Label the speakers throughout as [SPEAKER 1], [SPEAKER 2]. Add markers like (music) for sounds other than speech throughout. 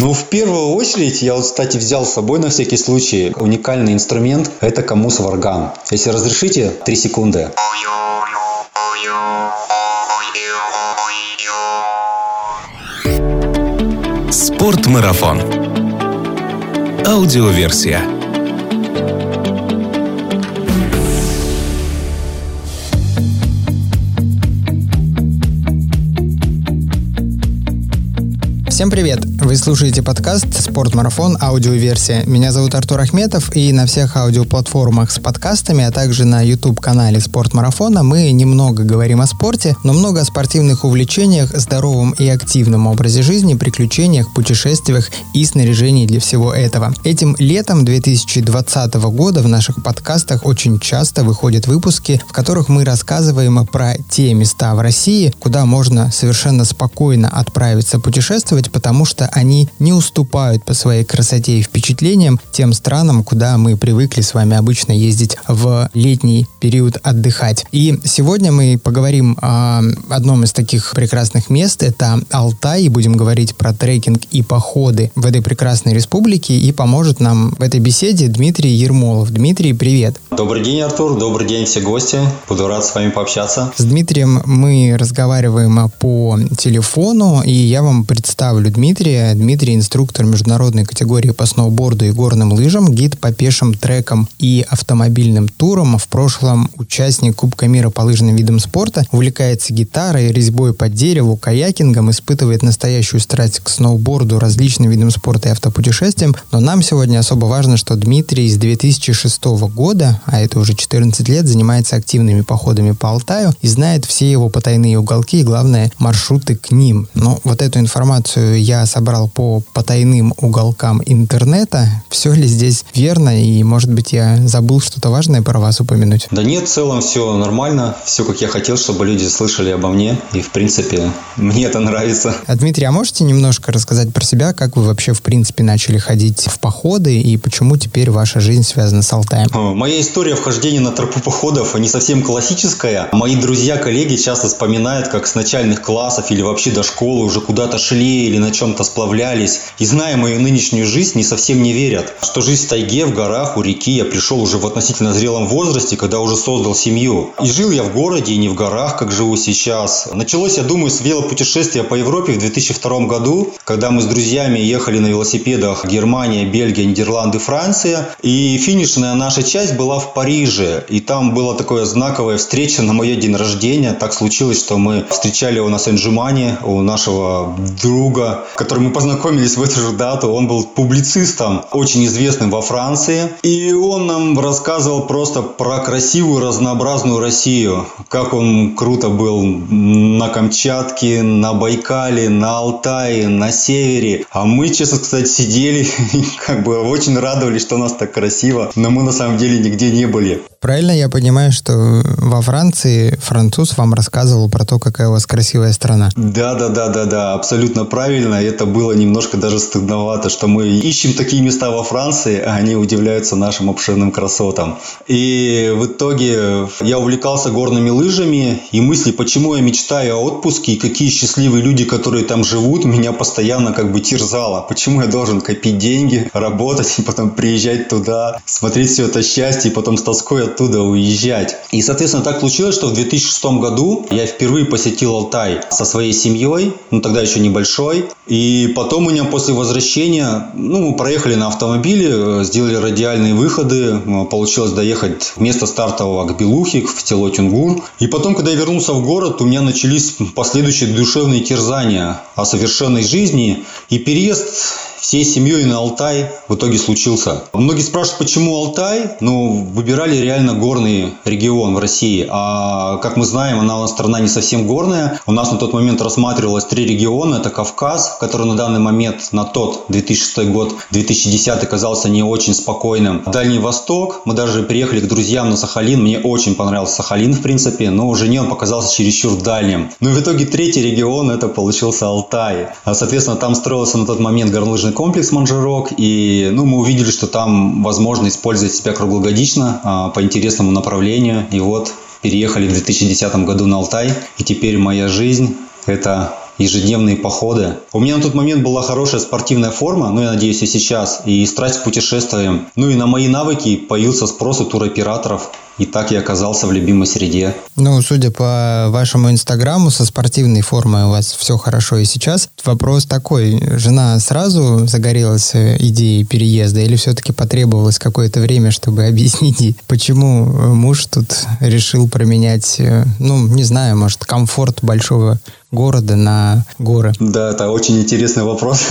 [SPEAKER 1] Ну, в первую очередь, я вот, кстати, взял с собой на всякий случай уникальный инструмент. Это камус варган. Если разрешите, три секунды.
[SPEAKER 2] Спортмарафон. Аудиоверсия.
[SPEAKER 3] Всем привет! Вы слушаете подкаст «Спортмарафон. Аудиоверсия». Меня зовут Артур Ахметов, и на всех аудиоплатформах с подкастами, а также на YouTube-канале «Спортмарафона» мы немного говорим о спорте, но много о спортивных увлечениях, здоровом и активном образе жизни, приключениях, путешествиях и снаряжении для всего этого. Этим летом 2020 года в наших подкастах очень часто выходят выпуски, в которых мы рассказываем про те места в России, куда можно совершенно спокойно отправиться путешествовать, потому что они не уступают по своей красоте и впечатлениям тем странам, куда мы привыкли с вами обычно ездить в летний период отдыхать. И сегодня мы поговорим о одном из таких прекрасных мест. Это Алтай, и будем говорить про трекинг и походы в этой прекрасной республике. И поможет нам в этой беседе Дмитрий Ермолов. Дмитрий, привет.
[SPEAKER 1] Добрый день, Артур. Добрый день, все гости. Буду рад с вами пообщаться.
[SPEAKER 3] С Дмитрием мы разговариваем по телефону, и я вам представлю представлю Дмитрия. Дмитрий – инструктор международной категории по сноуборду и горным лыжам, гид по пешим трекам и автомобильным турам. В прошлом участник Кубка мира по лыжным видам спорта. Увлекается гитарой, резьбой по дереву, каякингом, испытывает настоящую страсть к сноуборду, различным видам спорта и автопутешествиям. Но нам сегодня особо важно, что Дмитрий с 2006 года, а это уже 14 лет, занимается активными походами по Алтаю и знает все его потайные уголки и, главное, маршруты к ним. Но вот эту информацию я собрал по потайным уголкам интернета. Все ли здесь верно? И, может быть, я забыл что-то важное про вас упомянуть?
[SPEAKER 1] Да нет, в целом все нормально. Все, как я хотел, чтобы люди слышали обо мне. И, в принципе, мне это нравится.
[SPEAKER 3] А, Дмитрий, а можете немножко рассказать про себя? Как вы вообще, в принципе, начали ходить в походы? И почему теперь ваша жизнь связана с Алтаем?
[SPEAKER 1] Моя история вхождения на тропу походов не совсем классическая. Мои друзья, коллеги часто вспоминают, как с начальных классов или вообще до школы уже куда-то шли или на чем-то сплавлялись. И зная мою нынешнюю жизнь, не совсем не верят, что жизнь в тайге, в горах, у реки я пришел уже в относительно зрелом возрасте, когда уже создал семью. И жил я в городе, и не в горах, как живу сейчас. Началось, я думаю, с велопутешествия по Европе в 2002 году, когда мы с друзьями ехали на велосипедах Германия, Бельгия, Нидерланды, Франция. И финишная наша часть была в Париже. И там была такая знаковая встреча на мой день рождения. Так случилось, что мы встречали его на Сен-Жумане у нашего друга которым мы познакомились в эту же дату. Он был публицистом, очень известным во Франции. И он нам рассказывал просто про красивую, разнообразную Россию. Как он круто был на Камчатке, на Байкале, на Алтае, на севере. А мы, честно сказать, сидели (laughs) и как бы очень радовались, что у нас так красиво. Но мы на самом деле нигде не были.
[SPEAKER 3] Правильно я понимаю, что во Франции француз вам рассказывал про то, какая у вас красивая страна?
[SPEAKER 1] Да, да, да, да, да, абсолютно правильно. Это было немножко даже стыдновато, что мы ищем такие места во Франции, а они удивляются нашим обширным красотам. И в итоге я увлекался горными лыжами, и мысли, почему я мечтаю о отпуске, и какие счастливые люди, которые там живут, меня постоянно как бы терзало. Почему я должен копить деньги, работать, и потом приезжать туда, смотреть все это счастье, и потом с тоской оттуда уезжать. И, соответственно, так случилось, что в 2006 году я впервые посетил Алтай со своей семьей, ну тогда еще небольшой. И потом у меня после возвращения, ну, мы проехали на автомобиле, сделали радиальные выходы, получилось доехать вместо стартового к Белухе, в село. И потом, когда я вернулся в город, у меня начались последующие душевные терзания о совершенной жизни. И переезд всей семьей на Алтай в итоге случился. Многие спрашивают, почему Алтай? Ну, выбирали реально горный регион в России. А как мы знаем, она у нас страна не совсем горная. У нас на тот момент рассматривалось три региона. Это Кавказ, который на данный момент, на тот 2006 год, 2010 казался не очень спокойным. Дальний Восток. Мы даже приехали к друзьям на Сахалин. Мне очень понравился Сахалин, в принципе. Но жене он показался чересчур дальним. Но в итоге третий регион это получился Алтай. А, соответственно, там строился на тот момент горнолыжный горнолыжный комплекс Манжерок, и ну, мы увидели, что там возможно использовать себя круглогодично а, по интересному направлению. И вот переехали в 2010 году на Алтай, и теперь моя жизнь – это ежедневные походы. У меня на тот момент была хорошая спортивная форма, ну, я надеюсь, и сейчас, и страсть к путешествиям. Ну, и на мои навыки появился спрос у туроператоров. И так я оказался в любимой среде.
[SPEAKER 3] Ну, судя по вашему инстаграму, со спортивной формой у вас все хорошо и сейчас. Вопрос такой, жена сразу загорелась идеей переезда или все-таки потребовалось какое-то время, чтобы объяснить, почему муж тут решил променять, э, ну, не знаю, может, комфорт большого города на горы?
[SPEAKER 1] Да, это очень интересный вопрос.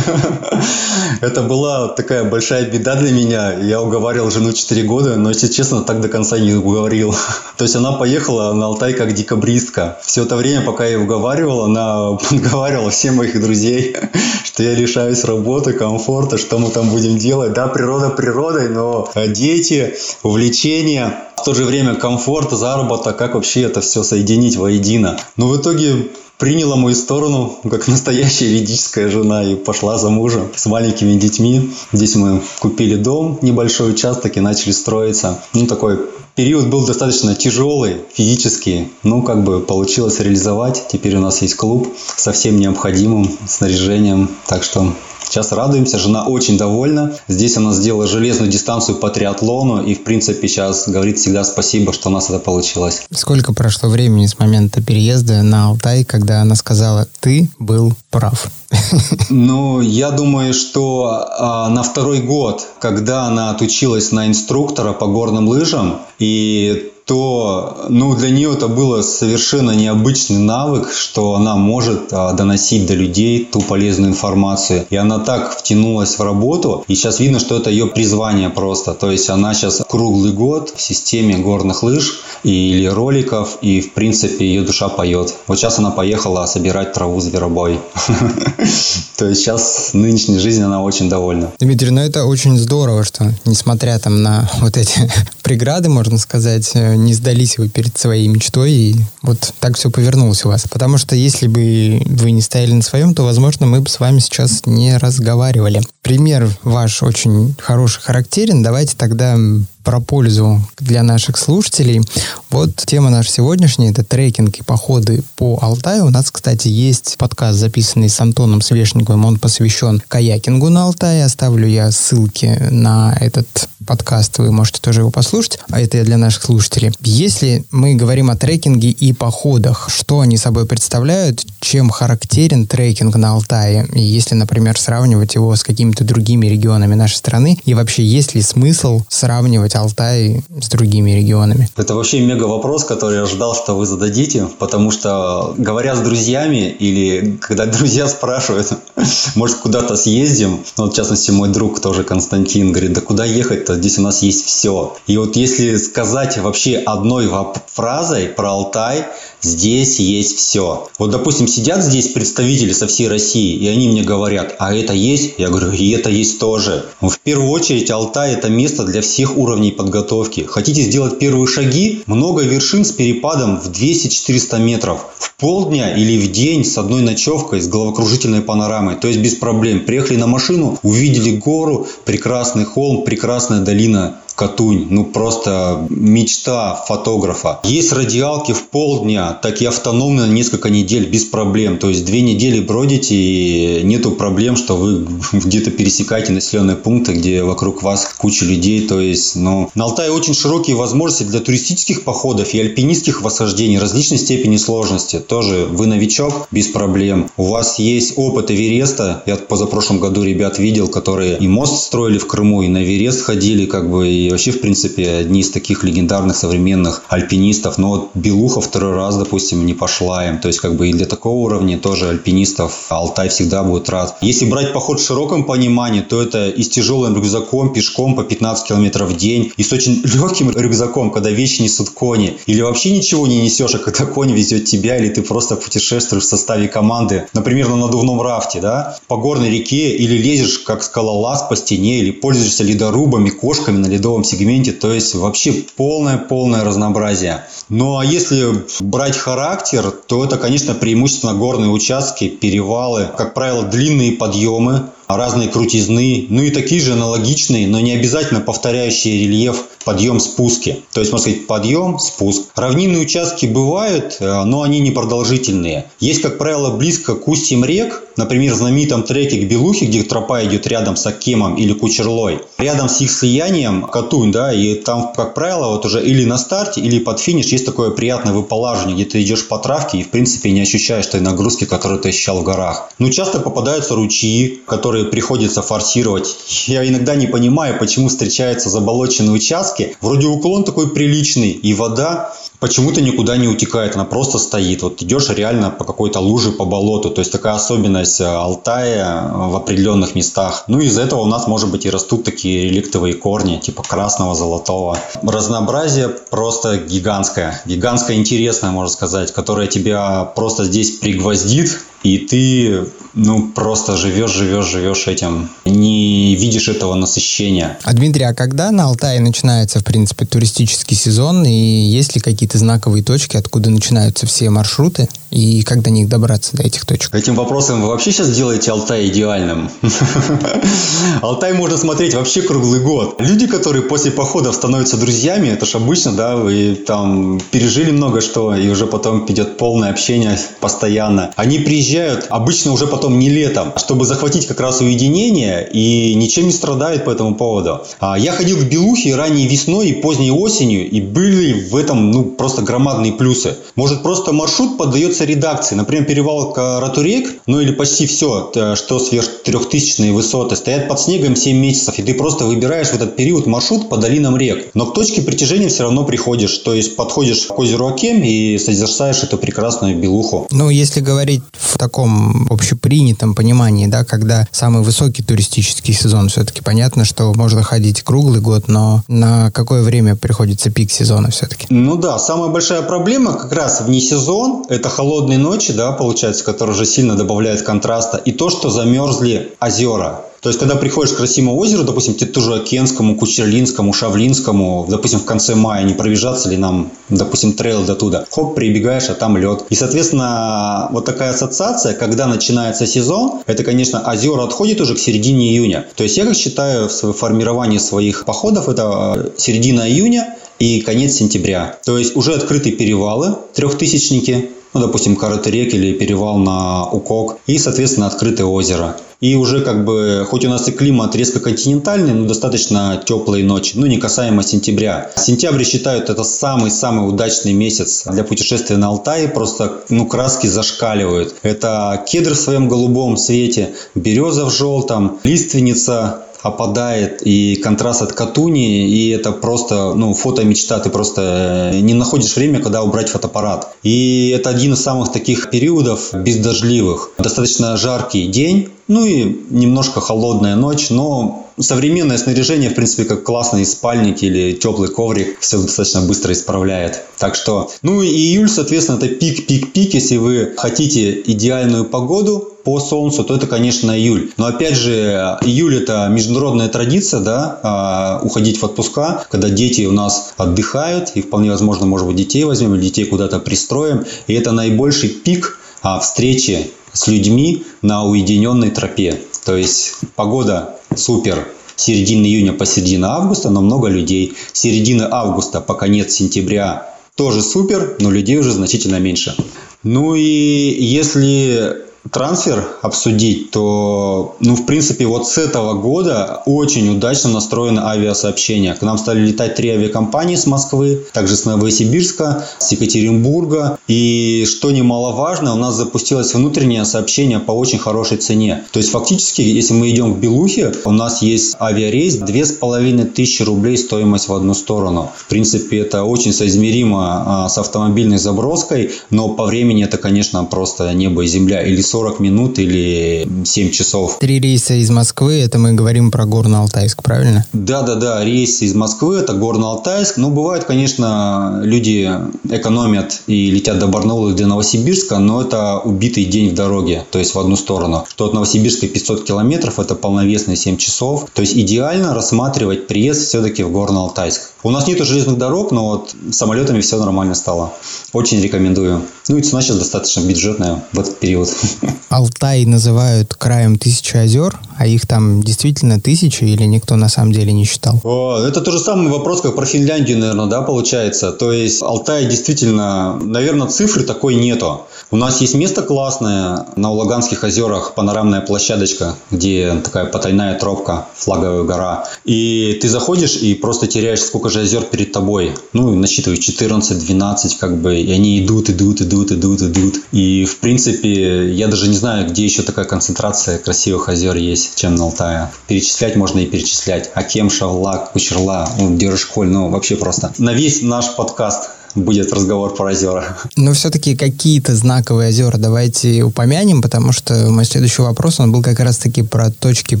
[SPEAKER 1] (laughs) Это была такая большая беда для меня. Я уговаривал жену 4 года, но, если честно, так до конца не уговорил. (laughs) То есть она поехала на Алтай как декабристка. Все это время, пока я ее уговаривал, она (laughs) подговаривала всех моих друзей, (laughs) что я лишаюсь работы, комфорта, что мы там будем делать. Да, природа природой, но дети, увлечения, в то же время комфорт, заработок, как вообще это все соединить воедино. Но в итоге приняла мою сторону, как настоящая ведическая жена, и пошла за мужем с маленькими детьми. Здесь мы купили дом, небольшой участок и начали строиться. Ну, такой период был достаточно тяжелый, физический. Ну, как бы получилось реализовать. Теперь у нас есть клуб со всем необходимым снаряжением. Так что Сейчас радуемся, жена очень довольна. Здесь она сделала железную дистанцию по триатлону и, в принципе, сейчас говорит всегда спасибо, что у нас это получилось.
[SPEAKER 3] Сколько прошло времени с момента переезда на Алтай, когда она сказала, ты был прав? (laughs)
[SPEAKER 1] Ну, я думаю, что а, на второй год, когда она отучилась на инструктора по горным лыжам, и то ну, для нее это было совершенно необычный навык, что она может а, доносить до людей ту полезную информацию. И она так втянулась в работу, и сейчас видно, что это ее призвание просто. То есть она сейчас круглый год в системе горных лыж или роликов, и в принципе ее душа поет. Вот сейчас она поехала собирать траву зверобой. (laughs) То есть сейчас нынешней жизнью она очень довольна.
[SPEAKER 3] Дмитрий, ну это очень здорово, что несмотря там на вот эти (laughs) преграды, можно сказать, не сдались вы перед своей мечтой, и вот так все повернулось у вас. Потому что если бы вы не стояли на своем, то, возможно, мы бы с вами сейчас не разговаривали. Пример ваш очень хороший, характерен. Давайте тогда про пользу для наших слушателей. Вот тема наша сегодняшняя – это трекинг и походы по Алтаю. У нас, кстати, есть подкаст, записанный с Антоном Свешниковым. Он посвящен каякингу на Алтае. Оставлю я ссылки на этот подкаст, вы можете тоже его послушать. А это я для наших слушателей. Если мы говорим о трекинге и походах, что они собой представляют, чем характерен трекинг на Алтае, и если, например, сравнивать его с какими-то другими регионами нашей страны, и вообще есть ли смысл сравнивать Алтай с другими регионами?
[SPEAKER 1] Это вообще мега вопрос, который я ждал, что вы зададите, потому что, говоря с друзьями или когда (laughs) друзья спрашивают, (laughs) может, куда-то съездим, ну, вот, в частности, мой друг тоже Константин говорит, да куда ехать-то, здесь у нас есть все. И вот если сказать вообще одной фразой про Алтай, здесь есть все. Вот, допустим, сидят здесь представители со всей России, и они мне говорят, а это есть? Я говорю, и это есть тоже. В первую очередь, Алтай – это место для всех уровней подготовки. Хотите сделать первые шаги? Много вершин с перепадом в 200-400 метров. В полдня или в день с одной ночевкой, с головокружительной панорамой. То есть без проблем. Приехали на машину, увидели гору, прекрасный холм, прекрасная долина Катунь, ну просто мечта фотографа. Есть радиалки в полдня, так и автономно несколько недель без проблем. То есть две недели бродите и нету проблем, что вы (laughs) где-то пересекаете населенные пункты, где вокруг вас куча людей. То есть, ну, на Алтае очень широкие возможности для туристических походов и альпинистских восхождений различной степени сложности. Тоже вы новичок, без проблем. У вас есть опыт Эвереста. Я позапрошлом году ребят видел, которые и мост строили в Крыму, и на Эверест ходили, как бы, и вообще, в принципе, одни из таких легендарных современных альпинистов. Но вот Белуха второй раз, допустим, не пошла им. То есть, как бы и для такого уровня тоже альпинистов Алтай всегда будет рад. Если брать поход в широком понимании, то это и с тяжелым рюкзаком, пешком по 15 километров в день, и с очень (laughs) легким рюкзаком, когда вещи несут кони. Или вообще ничего не несешь, а когда конь везет тебя, или ты просто путешествуешь в составе команды, например, на надувном рафте, да, по горной реке, или лезешь как скалолаз по стене, или пользуешься ледорубами, кошками на ледовом ценовом сегменте, то есть вообще полное-полное разнообразие. Ну а если брать характер, то это, конечно, преимущественно горные участки, перевалы, как правило, длинные подъемы, разные крутизны, ну и такие же аналогичные, но не обязательно повторяющие рельеф подъем-спуски. То есть, можно сказать, подъем, спуск. Равнинные участки бывают, э, но они не продолжительные. Есть, как правило, близко к устьям рек, например, в знаменитом треке к Белухе, где тропа идет рядом с Аккемом или Кучерлой, рядом с их слиянием Катунь, да, и там, как правило, вот уже или на старте, или под финиш есть такое приятное выполаживание, где ты идешь по травке и, в принципе, не ощущаешь той нагрузки, которую ты ощущал в горах. Ну, часто попадаются ручьи, которые приходится форсировать. Я иногда не понимаю, почему встречаются заболоченные участки. Вроде уклон такой приличный, и вода почему-то никуда не утекает, она просто стоит. Вот идешь реально по какой-то луже, по болоту. То есть такая особенность э, Алтая э, в определенных местах. Ну, из-за этого у нас, может быть, и растут такие реликтовые корни, типа красного, золотого. Разнообразие просто гигантское. Гигантское интересное, можно сказать, которое тебя просто здесь пригвоздит, и ты ну, просто живешь, живешь, живешь этим. Не видишь этого насыщения.
[SPEAKER 3] А, Дмитрий, а когда на Алтае начинается, в принципе, туристический сезон? И есть ли какие-то знаковые точки, откуда начинаются все маршруты? И как до них добраться, до этих точек?
[SPEAKER 1] Этим вопросом вы вообще сейчас делаете Алтай идеальным. (laughs) Алтай можно смотреть вообще круглый год. Люди, которые после походов становятся друзьями, это ж обычно, да, вы там пережили много что, и уже потом идет полное общение постоянно. Они приезжают обычно уже потом не летом, чтобы захватить как раз уединение и ничем не страдают по этому поводу. А я ходил в Белухе ранней весной и поздней осенью, и были в этом, ну, просто громадные плюсы. Может, просто маршрут поддается редакции. Например, перевал Ратурек, ну или почти все, что сверх трехтысячные высоты, стоят под снегом 7 месяцев, и ты просто выбираешь в этот период маршрут по долинам рек. Но к точке притяжения все равно приходишь, то есть подходишь к озеру Акем и созерцаешь эту прекрасную белуху.
[SPEAKER 3] Ну, если говорить в таком общепринятом понимании, да, когда самый высокий туристический сезон, все-таки понятно, что можно ходить круглый год, но на какое время приходится пик сезона все-таки?
[SPEAKER 1] Ну да, самая большая проблема как раз вне сезон, это холодные ночи, да, получается, которые уже сильно добавляют контраста, и то, что замерзли озера. То есть, когда приходишь к красивому озеру, допустим, Тетужакенскому, Кучерлинскому, Шавлинскому, допустим, в конце мая, не пробежаться ли нам, допустим, трейл до туда, хоп, прибегаешь, а там лед. И, соответственно, вот такая ассоциация, когда начинается сезон, это, конечно, озера отходит уже к середине июня. То есть, я как считаю в формировании своих походов, это середина июня и конец сентября. То есть, уже открыты перевалы, трехтысячники, ну, допустим, Каратерек или перевал на Укок, и, соответственно, открытое озеро. И уже как бы, хоть у нас и климат резко континентальный, но достаточно теплые ночи, ну не касаемо сентября. Сентябрь считают это самый-самый удачный месяц для путешествия на Алтае, просто ну краски зашкаливают. Это кедр в своем голубом цвете, береза в желтом, лиственница, опадает и контраст от Катуни, и это просто, ну, фото мечта, ты просто э, не находишь время, когда убрать фотоаппарат. И это один из самых таких периодов бездождливых. Достаточно жаркий день, ну и немножко холодная ночь, но современное снаряжение, в принципе, как классный спальник или теплый коврик, все достаточно быстро исправляет. Так что, ну и июль, соответственно, это пик-пик-пик. Если вы хотите идеальную погоду, по солнцу, то это, конечно, июль. Но опять же, июль это международная традиция, да, а, уходить в отпуска, когда дети у нас отдыхают, и вполне возможно, может быть, детей возьмем или детей куда-то пристроим. И это наибольший пик а, встречи с людьми на уединенной тропе. То есть погода супер, середина июня по середину августа, но много людей. Середина августа по конец сентября тоже супер, но людей уже значительно меньше. Ну и если трансфер обсудить, то, ну, в принципе, вот с этого года очень удачно настроено авиасообщение. К нам стали летать три авиакомпании с Москвы, также с Новосибирска, с Екатеринбурга. И, что немаловажно, у нас запустилось внутреннее сообщение по очень хорошей цене. То есть, фактически, если мы идем к Белухе, у нас есть авиарейс, две с половиной тысячи рублей стоимость в одну сторону. В принципе, это очень соизмеримо а, с автомобильной заброской, но по времени это, конечно, просто небо и земля. Или 40 минут или 7 часов.
[SPEAKER 3] Три рейса из Москвы, это мы говорим про Горно-Алтайск, правильно?
[SPEAKER 1] Да-да-да, рейсы из Москвы, это Горно-Алтайск. Ну, бывает, конечно, люди экономят и летят до Барнаула и до Новосибирска, но это убитый день в дороге, то есть в одну сторону. Что от Новосибирска 500 километров, это полновесные 7 часов. То есть идеально рассматривать приезд все-таки в Горно-Алтайск. У нас нету железных дорог, но вот самолетами все нормально стало. Очень рекомендую. Ну и цена сейчас достаточно бюджетная в этот период. (laughs)
[SPEAKER 3] Алтай называют краем тысячи озер, а их там действительно тысячи или никто на самом деле не считал?
[SPEAKER 1] О, это тот же самый вопрос, как про Финляндию, наверное, да, получается. То есть Алтай действительно, наверное, цифры такой нету. У нас есть место классное на Улаганских озерах, панорамная площадочка, где такая потайная тропка, флаговая гора. И ты заходишь и просто теряешь, сколько же озер перед тобой. Ну, насчитываю 14, 12, как бы, и они идут, идут, идут, идут, идут. И, в принципе, я даже не знаю, где еще такая концентрация красивых озер есть, чем на Алтае. Перечислять можно и перечислять. Акем, Шавлак, Кучерла, ну, Дерышколь, ну, вообще просто. На весь наш подкаст будет разговор про озера.
[SPEAKER 3] Но все-таки какие-то знаковые озера давайте упомянем, потому что мой следующий вопрос, он был как раз-таки про точки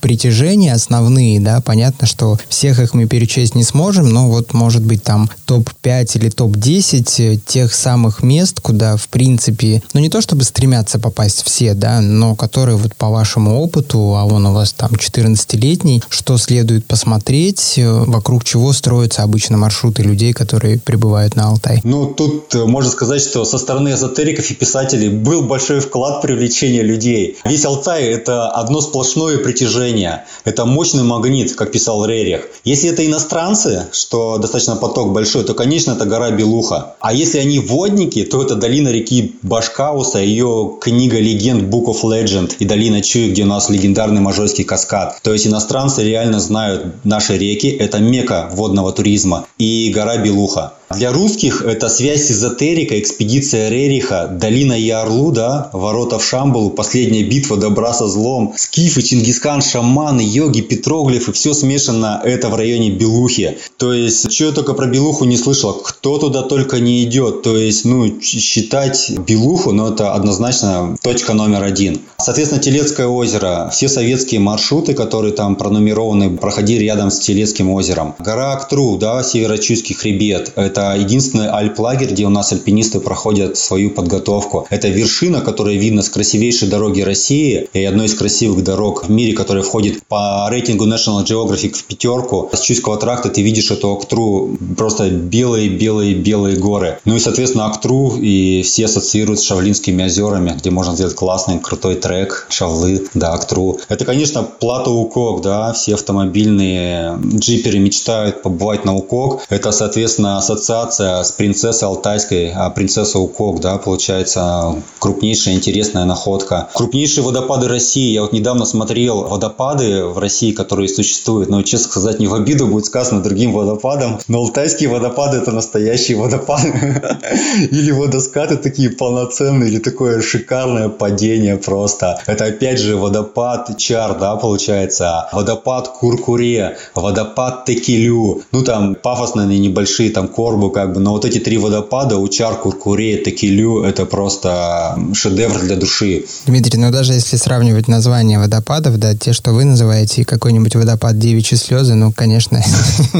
[SPEAKER 3] притяжения основные, да, понятно, что всех их мы перечесть не сможем, но вот может быть там топ-5 или топ-10 тех самых мест, куда в принципе, ну не то чтобы стремятся попасть все, да, но которые вот по вашему опыту, а он у вас там 14-летний, что следует посмотреть, вокруг чего строятся обычно маршруты людей, которые прибывают на Алтай?
[SPEAKER 1] Алтай? Ну, тут э, можно сказать, что со стороны эзотериков и писателей был большой вклад в привлечение людей. Весь Алтай – это одно сплошное притяжение. Это мощный магнит, как писал Рерих. Если это иностранцы, что достаточно поток большой, то, конечно, это гора Белуха. А если они водники, то это долина реки Башкауса, ее книга легенд Book of Legend и долина Чуи, где у нас легендарный Можайский каскад. То есть иностранцы реально знают наши реки, это мека водного туризма и гора Белуха. Для русских это связь эзотерика, экспедиция Рериха, долина Ярлу, да, ворота в Шамбалу, последняя битва добра со злом, скифы, Чингисхан, шаманы, йоги, петроглифы, все смешано это в районе Белухи. То есть, что я только про Белуху не слышал, кто туда только не идет. То есть, ну, считать Белуху, ну, это однозначно точка номер один. Соответственно, Телецкое озеро, все советские маршруты, которые там пронумерованы, проходили рядом с Телецким озером. Гора Актру, да, Северо-Чуйский хребет, это единственный альп-лагерь, где у нас альпинисты проходят свою подготовку. Это вершина, которая видна с красивейшей дороги России и одной из красивых дорог в мире, которая входит по рейтингу National Geographic в пятерку. С Чуйского тракта ты видишь эту Актру, просто белые-белые-белые горы. Ну и, соответственно, Актру и все ассоциируют с Шавлинскими озерами, где можно сделать классный, крутой трек, Шавлы, да, Актру. Это, конечно, плата Укок, да, все автомобильные джиперы мечтают побывать на Укок. Это, соответственно, ассоциация с принцессой Алтайской, а принцесса Укок, да, получается крупнейшая интересная находка. Крупнейшие водопады России. Я вот недавно смотрел водопады в России, которые существуют. Но, честно сказать, не в обиду будет сказано другим водопадам. Но алтайские водопады это настоящие водопады. (laughs) Или водоскаты такие полноценные, или такое шикарное падение просто. Это опять же водопад Чар, да, получается. Водопад Куркуре, водопад Текилю. Ну там пафосные небольшие там Корбу, как бы, но вот эти три водопада, Учар, Куркуре, Текилю, это просто шедевр для души.
[SPEAKER 3] Дмитрий, ну даже если сравнивать названия водопадов, да, те, что вы называете, и какой-нибудь водопад Девичьи слезы, ну, конечно, (laughs)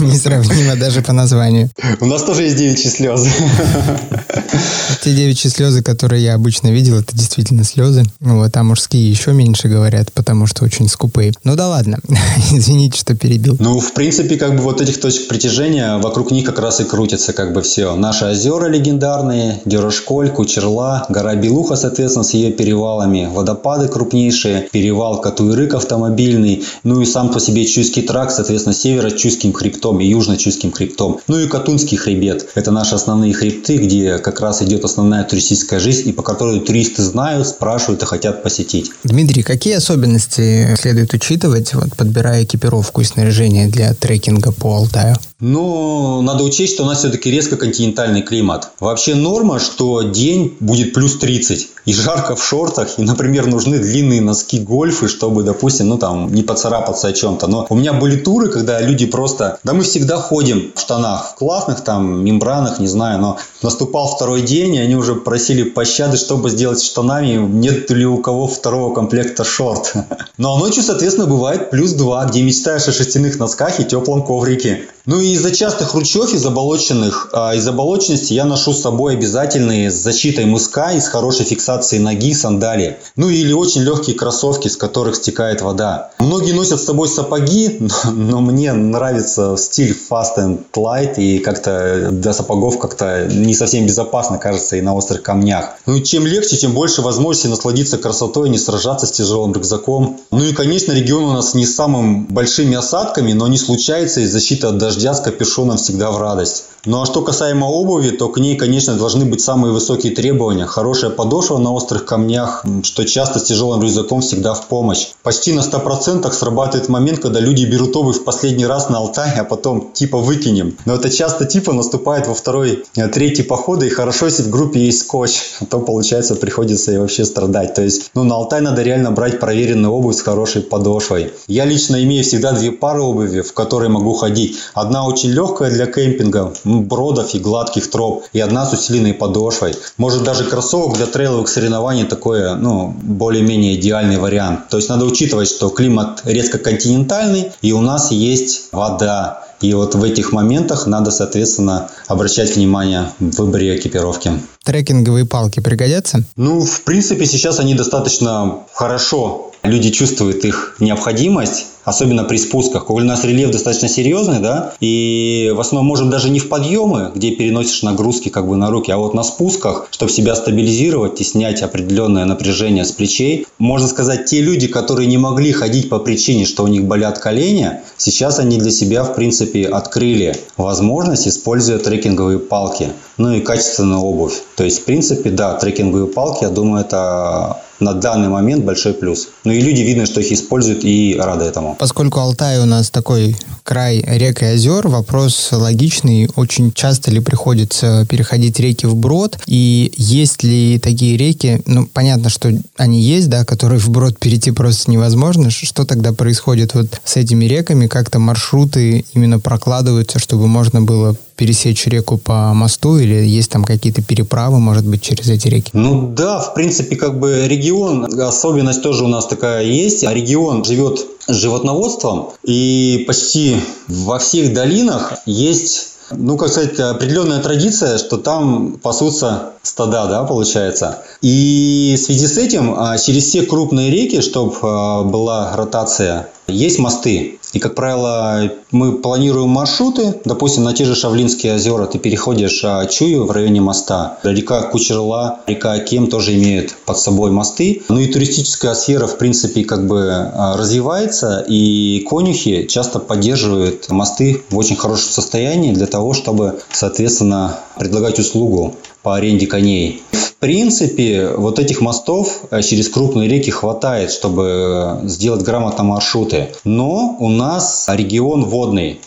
[SPEAKER 3] несравнимо даже по названию.
[SPEAKER 1] У нас тоже есть Девичьи слезы. (laughs)
[SPEAKER 3] Те девичьи слезы, которые я обычно видел, это действительно слезы. Вот, а мужские еще меньше говорят, потому что очень скупые. Ну да ладно, (laughs) извините, что перебил.
[SPEAKER 1] Ну, в принципе, как бы вот этих точек притяжения, вокруг них как раз и крутится как бы все. Наши озера легендарные, Дюрашколь, Кучерла, гора Белуха, соответственно, с ее перевалами, водопады крупнейшие, перевал Катуирык автомобильный, ну и сам по себе Чуйский тракт, соответственно, северо-Чуйским хребтом и южно-Чуйским хребтом. Ну и Катунский хребет. Это наши основные хребты, где как раз идет основная туристическая жизнь и по которой туристы знают, спрашивают и хотят посетить.
[SPEAKER 3] Дмитрий, какие особенности следует учитывать, вот, подбирая экипировку и снаряжение для трекинга по Алтаю?
[SPEAKER 1] Ну, надо учесть, что у нас все-таки резко континентальный климат. Вообще норма, что день будет плюс 30 и жарко в шортах, и, например, нужны длинные носки гольфы, чтобы, допустим, ну там, не поцарапаться о чем-то. Но у меня были туры, когда люди просто, да мы всегда ходим в штанах, в классных там мембранах, не знаю, но наступал второй день, и они уже просили пощады, чтобы сделать штанами, нет ли у кого второго комплекта шорт. (laughs) Ну а ночью, соответственно, бывает плюс 2, где мечтаешь о шерстяных носках и теплом коврике. Ну и и из-за частых ручьев и заболоченных, а из заболоченности я ношу с собой обязательные с защитой мыска и с хорошей фиксацией ноги сандалии. Ну или очень легкие кроссовки, с которых стекает вода. Многие носят с собой сапоги, (laughs) но, мне нравится стиль fast and light и как-то до сапогов как-то не совсем безопасно кажется и на острых камнях. Ну чем легче, тем больше возможностей насладиться красотой, не сражаться с тяжелым рюкзаком. Ну и конечно регион у нас не с самым большими осадками, но не случается и защита от дождя с капюшоном всегда в радость. Ну а что касаемо обуви, то к ней, конечно, должны быть самые высокие требования. Хорошая подошва на острых камнях, что часто с тяжелым рюкзаком всегда в помощь. Почти на 100% срабатывает момент, когда люди берут обувь в последний раз на Алтай, а потом типа выкинем. Но это часто типа наступает во второй, э, третий походы, и хорошо, если в группе есть скотч, (laughs) а то получается приходится и вообще страдать. То есть, ну на Алтай надо реально брать проверенную обувь с хорошей подошвой. Я лично имею всегда две пары обуви, в которые могу ходить. Одна очень легкая для кемпинга, бродов и гладких троп, и одна с усиленной подошвой. Может даже кроссовок для трейловых соревнований такое, ну, более-менее идеальный вариант. То есть надо учитывать, что климат резко континентальный, и у нас есть вода. И вот в этих моментах надо, соответственно, обращать внимание в выборе экипировки.
[SPEAKER 3] Трекинговые палки пригодятся?
[SPEAKER 1] Ну, в принципе, сейчас они достаточно хорошо. Люди чувствуют их необходимость особенно при спусках. У нас рельеф достаточно серьезный, да, и в основном можем даже не в подъемы, где переносишь нагрузки как бы на руки, а вот на спусках, чтобы себя стабилизировать и снять определенное напряжение с плечей. Можно сказать, те люди, которые не могли ходить по причине, что у них болят колени, сейчас они для себя, в принципе, открыли возможность, используя трекинговые палки, ну и качественную обувь. То есть, в принципе, да, трекинговые палки, я думаю, это на данный момент большой плюс. Ну и люди видно, что их используют и рады этому.
[SPEAKER 3] Поскольку Алтай у нас такой край рек и озер, вопрос логичный. Очень часто ли приходится переходить реки вброд? И есть ли такие реки, ну, понятно, что они есть, да, которые вброд перейти просто невозможно. Что тогда происходит вот с этими реками? Как-то маршруты именно прокладываются, чтобы можно было пересечь реку по мосту или есть там какие-то переправы, может быть, через эти реки?
[SPEAKER 1] Ну да, в принципе, как бы регион, особенность тоже у нас такая есть. А регион живет животноводством, и почти во всех долинах есть ну, как сказать, определенная традиция, что там пасутся стада, да, получается. И в связи с этим а, через все крупные реки, чтобы а, была ротация, есть мосты. И, как правило, мы планируем маршруты. Допустим, на те же Шавлинские озера ты переходишь а, Чую в районе моста. Река Кучерла, река Кем тоже имеют под собой мосты. Ну и туристическая сфера, в принципе, как бы а, развивается. И конюхи часто поддерживают мосты в очень хорошем состоянии для того, чтобы, соответственно, предлагать услугу по аренде коней. В принципе, вот этих мостов э, через крупные реки хватает, чтобы сделать грамотно маршруты. Но у нас регион водный.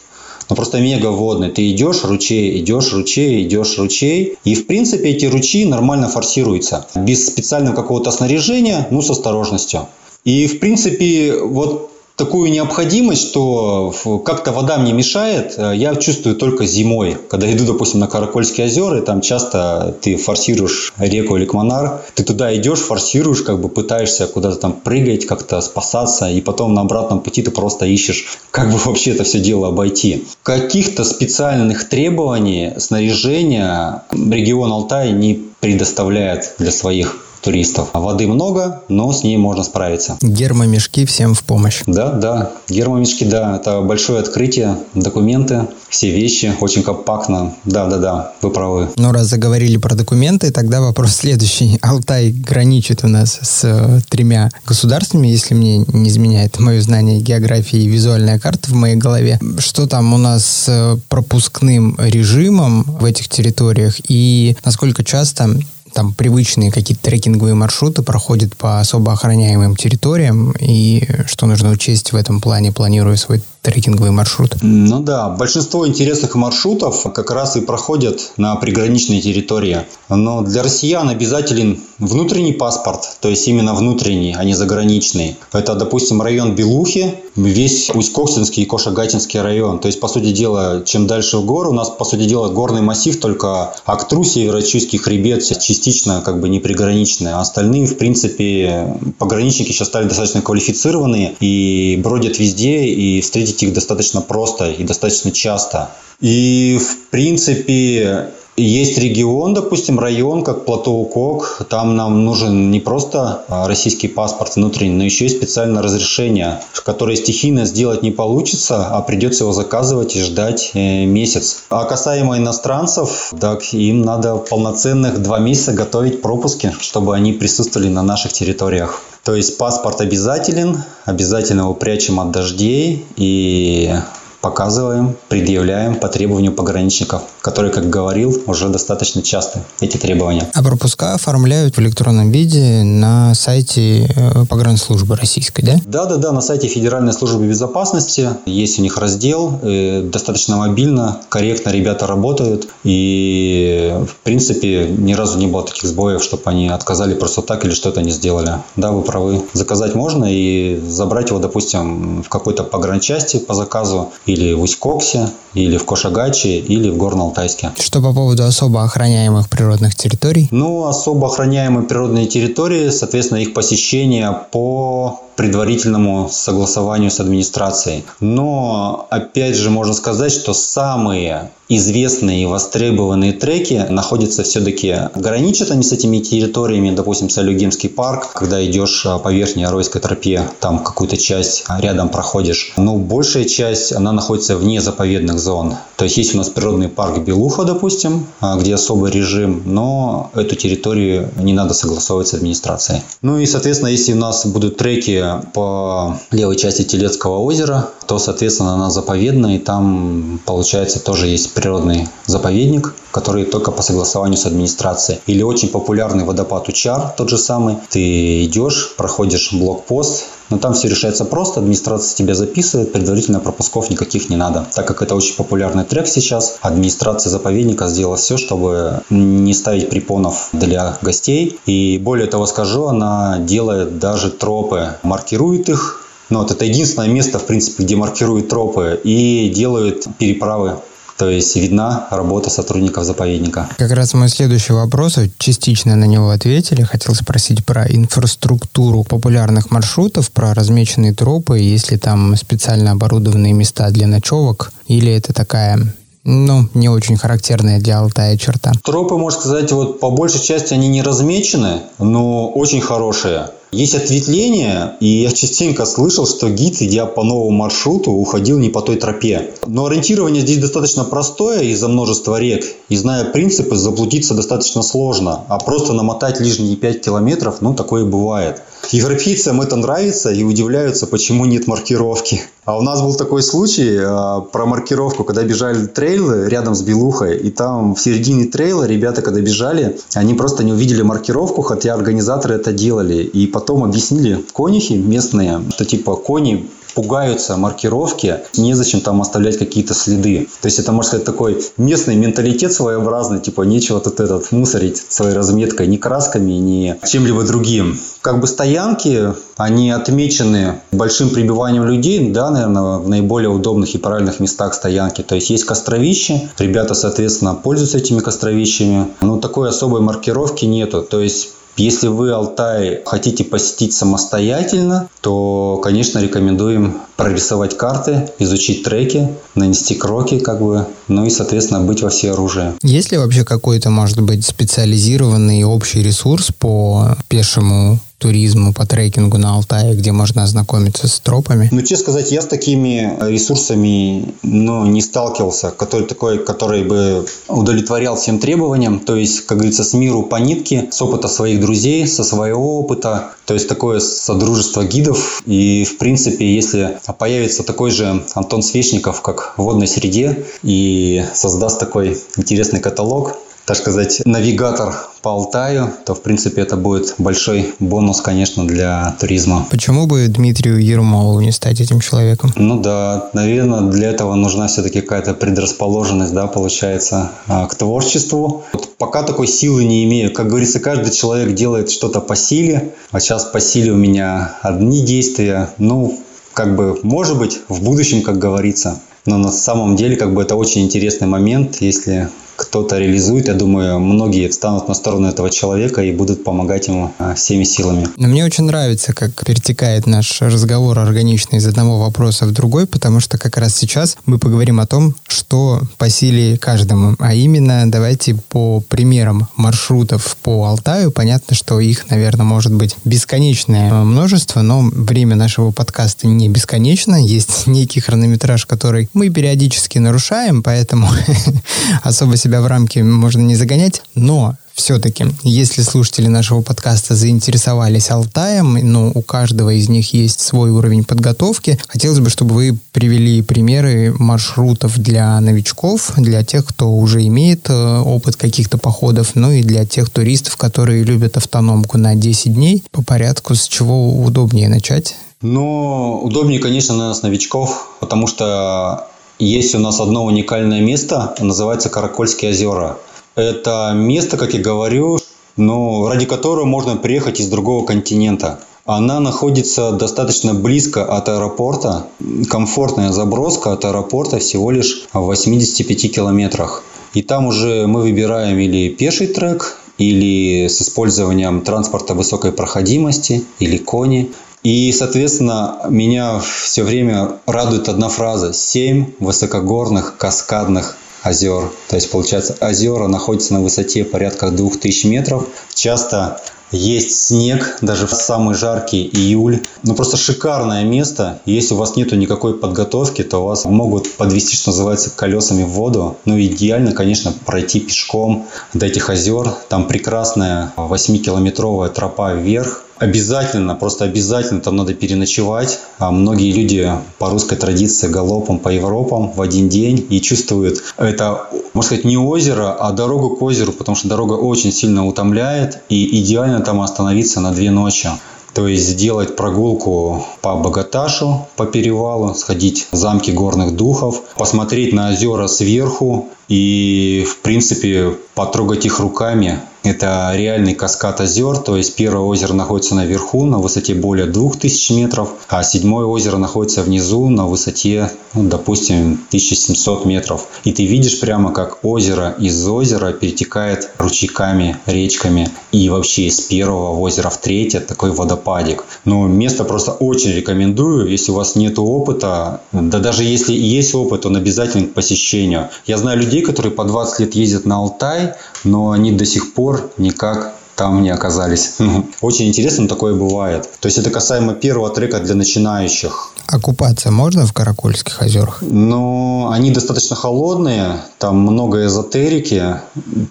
[SPEAKER 1] Ну, просто мега водный. Ты идешь ручей, идешь ручей, идешь ручей. И, в принципе, эти ручьи нормально форсируются. Без специального какого-то снаряжения, ну, с осторожностью. И, в принципе, вот такую необходимость, что как-то вода мне мешает, э, я чувствую только зимой. Когда иду, допустим, на Каракольские озера, и там часто ты форсируешь реку Ликманар, ты туда идешь, форсируешь, как бы пытаешься куда-то там прыгать, как-то спасаться, и потом на обратном пути ты просто ищешь, как бы вообще это все дело обойти. Каких-то специальных требований, снаряжения регион Алтай не предоставляет для своих туристов. А воды много, но с ней можно справиться.
[SPEAKER 3] Гермомешки всем в помощь.
[SPEAKER 1] Да, да. Гермомешки, да. Это большое открытие. Документы, все вещи. Очень компактно. Да, да, да. Вы правы.
[SPEAKER 3] Ну, раз заговорили про документы, тогда вопрос следующий. (laughs) Алтай граничит у нас с э, тремя государствами, если мне не изменяет мое знание географии и визуальная карта в моей голове. Что там у нас с пропускным режимом в этих территориях и насколько часто там привычные какие-то трекинговые маршруты проходят по особо охраняемым территориям, и что нужно учесть в этом плане, планируя свой трекинговый маршрут?
[SPEAKER 1] Ну да, большинство интересных маршрутов как раз и проходят на приграничной территории. Но для россиян обязателен внутренний паспорт, то есть именно внутренний, а не заграничный. Это, допустим, район Белухи, весь Усть-Коксинский и Кошагатинский район. То есть, по сути дела, чем дальше в горы, у нас, по сути дела, горный массив, только Актру, Северо-Чуйский хребет частично как бы не приграничные. А остальные, в принципе, пограничники сейчас стали достаточно квалифицированные и бродят везде, и встретить их достаточно просто и достаточно часто. И, в принципе, есть регион, допустим, район, как Плато Укок, там нам нужен не просто а, российский паспорт внутренний, но еще и специальное разрешение, которое стихийно сделать не получится, а придется его заказывать и ждать э, месяц. А касаемо иностранцев, так им надо полноценных два месяца готовить пропуски, чтобы они присутствовали на наших территориях. То есть паспорт обязателен, обязательно его прячем от дождей и показываем, предъявляем по требованию пограничников, которые, как говорил, уже достаточно часто эти требования.
[SPEAKER 3] А пропуска оформляют в электронном виде на сайте э, погранслужбы российской, да?
[SPEAKER 1] Да, да, да, на сайте Федеральной службы безопасности есть у них раздел, э, достаточно мобильно, корректно ребята работают, и в принципе ни разу не было таких сбоев, чтобы они отказали просто так или что-то не сделали. Да, вы правы. Заказать можно и забрать его, допустим, в какой-то погранчасти по заказу или в Усть-Коксе, или в Кошагаче, или в Горно-Алтайске.
[SPEAKER 3] Что по поводу особо охраняемых природных территорий?
[SPEAKER 1] Ну, особо охраняемые природные территории, соответственно, их посещение по предварительному согласованию с администрацией. Но, опять же, можно сказать, что самые известные и востребованные треки находятся все-таки, граничат они с этими территориями, допустим, Салюгемский парк, когда идешь а, по верхней Оройской тропе, там какую-то часть рядом проходишь. Но большая часть, она находится вне заповедных зон. То есть есть у нас природный парк Белуха, допустим, а, где особый режим, но эту территорию не надо согласовывать с администрацией. Ну и, соответственно, если у нас будут треки по левой части Телецкого озера, то, соответственно, она заповедная, и там, получается, тоже есть природный заповедник, который только по согласованию с администрацией. Или очень популярный водопад Учар, тот же самый. Ты идешь, проходишь блокпост, но там все решается просто, администрация тебя записывает, предварительно пропусков никаких не надо. Так как это очень популярный трек сейчас, администрация заповедника сделала все, чтобы не ставить препонов для гостей. И более того скажу, она делает даже тропы, маркирует их, ну, вот это единственное место, в принципе, где маркируют тропы и делают переправы то есть видна работа сотрудников заповедника.
[SPEAKER 3] Как раз мой следующий вопрос, частично на него ответили. Хотел спросить про инфраструктуру популярных маршрутов, про размеченные тропы, есть ли там специально оборудованные места для ночевок, или это такая ну, не очень характерная для Алтая черта.
[SPEAKER 1] Тропы, можно сказать, вот по большей части они не размечены, но очень хорошие. Есть ответвления, и я частенько слышал, что гид, идя по новому маршруту, уходил не по той тропе. Но ориентирование здесь достаточно простое из-за множества рек. И зная принципы, заблудиться достаточно сложно. А просто намотать лишние 5 километров, ну, такое бывает. Европейцам это нравится и удивляются, почему нет маркировки. А у нас был такой случай э, про маркировку, когда бежали трейлы рядом с Белухой, и там в середине трейла ребята, когда бежали, они просто не увидели маркировку, хотя организаторы это делали. И потом объяснили конюхи местные, что типа кони пугаются маркировки, незачем там оставлять какие-то следы. То есть это, можно сказать, такой местный менталитет своеобразный, типа нечего тут этот мусорить своей разметкой ни красками, ни чем-либо другим. Как бы стоянки, они отмечены большим прибыванием людей, да, наверное, в наиболее удобных и правильных местах стоянки. То есть есть костровище, ребята, соответственно, пользуются этими костровищами. Но такой особой маркировки нету. То есть если вы Алтай хотите посетить самостоятельно, то, конечно, рекомендуем прорисовать карты, изучить треки, нанести кроки, как бы, ну и, соответственно, быть во все оружие.
[SPEAKER 3] Есть ли вообще какой-то, может быть, специализированный общий ресурс по пешему туризму, по трекингу на Алтае, где можно ознакомиться с тропами?
[SPEAKER 1] Ну, честно сказать, я с такими ресурсами ну, не сталкивался, который, такой, который бы удовлетворял всем требованиям, то есть, как говорится, с миру по нитке, с опыта своих друзей, со своего опыта, то есть такое содружество гидов. И, в принципе, если появится такой же Антон Свечников, как в водной среде, и создаст такой интересный каталог, так сказать, навигатор по Алтаю, то, в принципе, это будет большой бонус, конечно, для туризма.
[SPEAKER 3] Почему бы Дмитрию Ермолову не стать этим человеком?
[SPEAKER 1] Ну да, наверное, для этого нужна все-таки какая-то предрасположенность, да, получается, а, к творчеству. Вот пока такой силы не имею. Как говорится, каждый человек делает что-то по силе. А сейчас по силе у меня одни действия. Ну, как бы, может быть, в будущем, как говорится. Но на самом деле, как бы, это очень интересный момент, если кто-то реализует. Я думаю, многие встанут на сторону этого человека и будут помогать ему а, всеми силами.
[SPEAKER 3] Мне очень нравится, как перетекает наш разговор органично из одного вопроса в другой, потому что как раз сейчас мы поговорим о том, что по силе каждому. А именно, давайте по примерам маршрутов по Алтаю. Понятно, что их, наверное, может быть бесконечное множество, но время нашего подкаста не бесконечно. Есть (laughs) некий хронометраж, который мы периодически нарушаем, поэтому (laughs) особо себя в рамки можно не загонять. Но все-таки, если слушатели нашего подкаста заинтересовались Алтаем, ну, у каждого из них есть свой уровень подготовки, хотелось бы, чтобы вы привели примеры маршрутов для новичков, для тех, кто уже имеет э, опыт каких-то походов, ну и для тех туристов, которые любят автономку на 10 дней. По порядку, с чего удобнее начать?
[SPEAKER 1] Ну, удобнее, конечно, наверное, с новичков, потому что есть у нас одно уникальное место, называется Каракольские озера. Это место, как я говорю, ну, ради которого можно приехать из другого континента. Она находится достаточно близко от аэропорта. Комфортная заброска от аэропорта всего лишь в 85 километрах. И там уже мы выбираем или пеший трек, или с использованием транспорта высокой проходимости, или кони. И, соответственно, меня все время радует одна фраза. Семь высокогорных каскадных озер. То есть, получается, озера находятся на высоте порядка 2000 метров. Часто есть снег, даже в самый жаркий июль. Ну, просто шикарное место. Если у вас нету никакой подготовки, то вас могут подвести, что называется, колесами в воду. Ну, идеально, конечно, пройти пешком до этих озер. Там прекрасная 8-километровая тропа вверх Обязательно, просто обязательно там надо переночевать. А многие люди по русской традиции галопом по Европам в один день и чувствуют это, можно сказать, не озеро, а дорогу к озеру, потому что дорога очень сильно утомляет и идеально там остановиться на две ночи. То есть сделать прогулку по Богаташу, по перевалу, сходить в замки горных духов, посмотреть на озера сверху и, в принципе, потрогать их руками, это реальный каскад озер, то есть первое озеро находится наверху на высоте более 2000 метров, а седьмое озеро находится внизу на высоте, ну, допустим, 1700 метров. И ты видишь прямо, как озеро из озера перетекает ручейками, речками. И вообще из первого озера в третье такой водопадик. Но место просто очень рекомендую, если у вас нет опыта, да даже если есть опыт, он обязателен к посещению. Я знаю людей, которые по 20 лет ездят на Алтай, но они до сих пор пор никак там не оказались. (laughs) Очень интересно, такое бывает. То есть это касаемо первого трека для начинающих.
[SPEAKER 3] Окупаться можно в Каракульских озерах?
[SPEAKER 1] Ну, они достаточно холодные, там много эзотерики.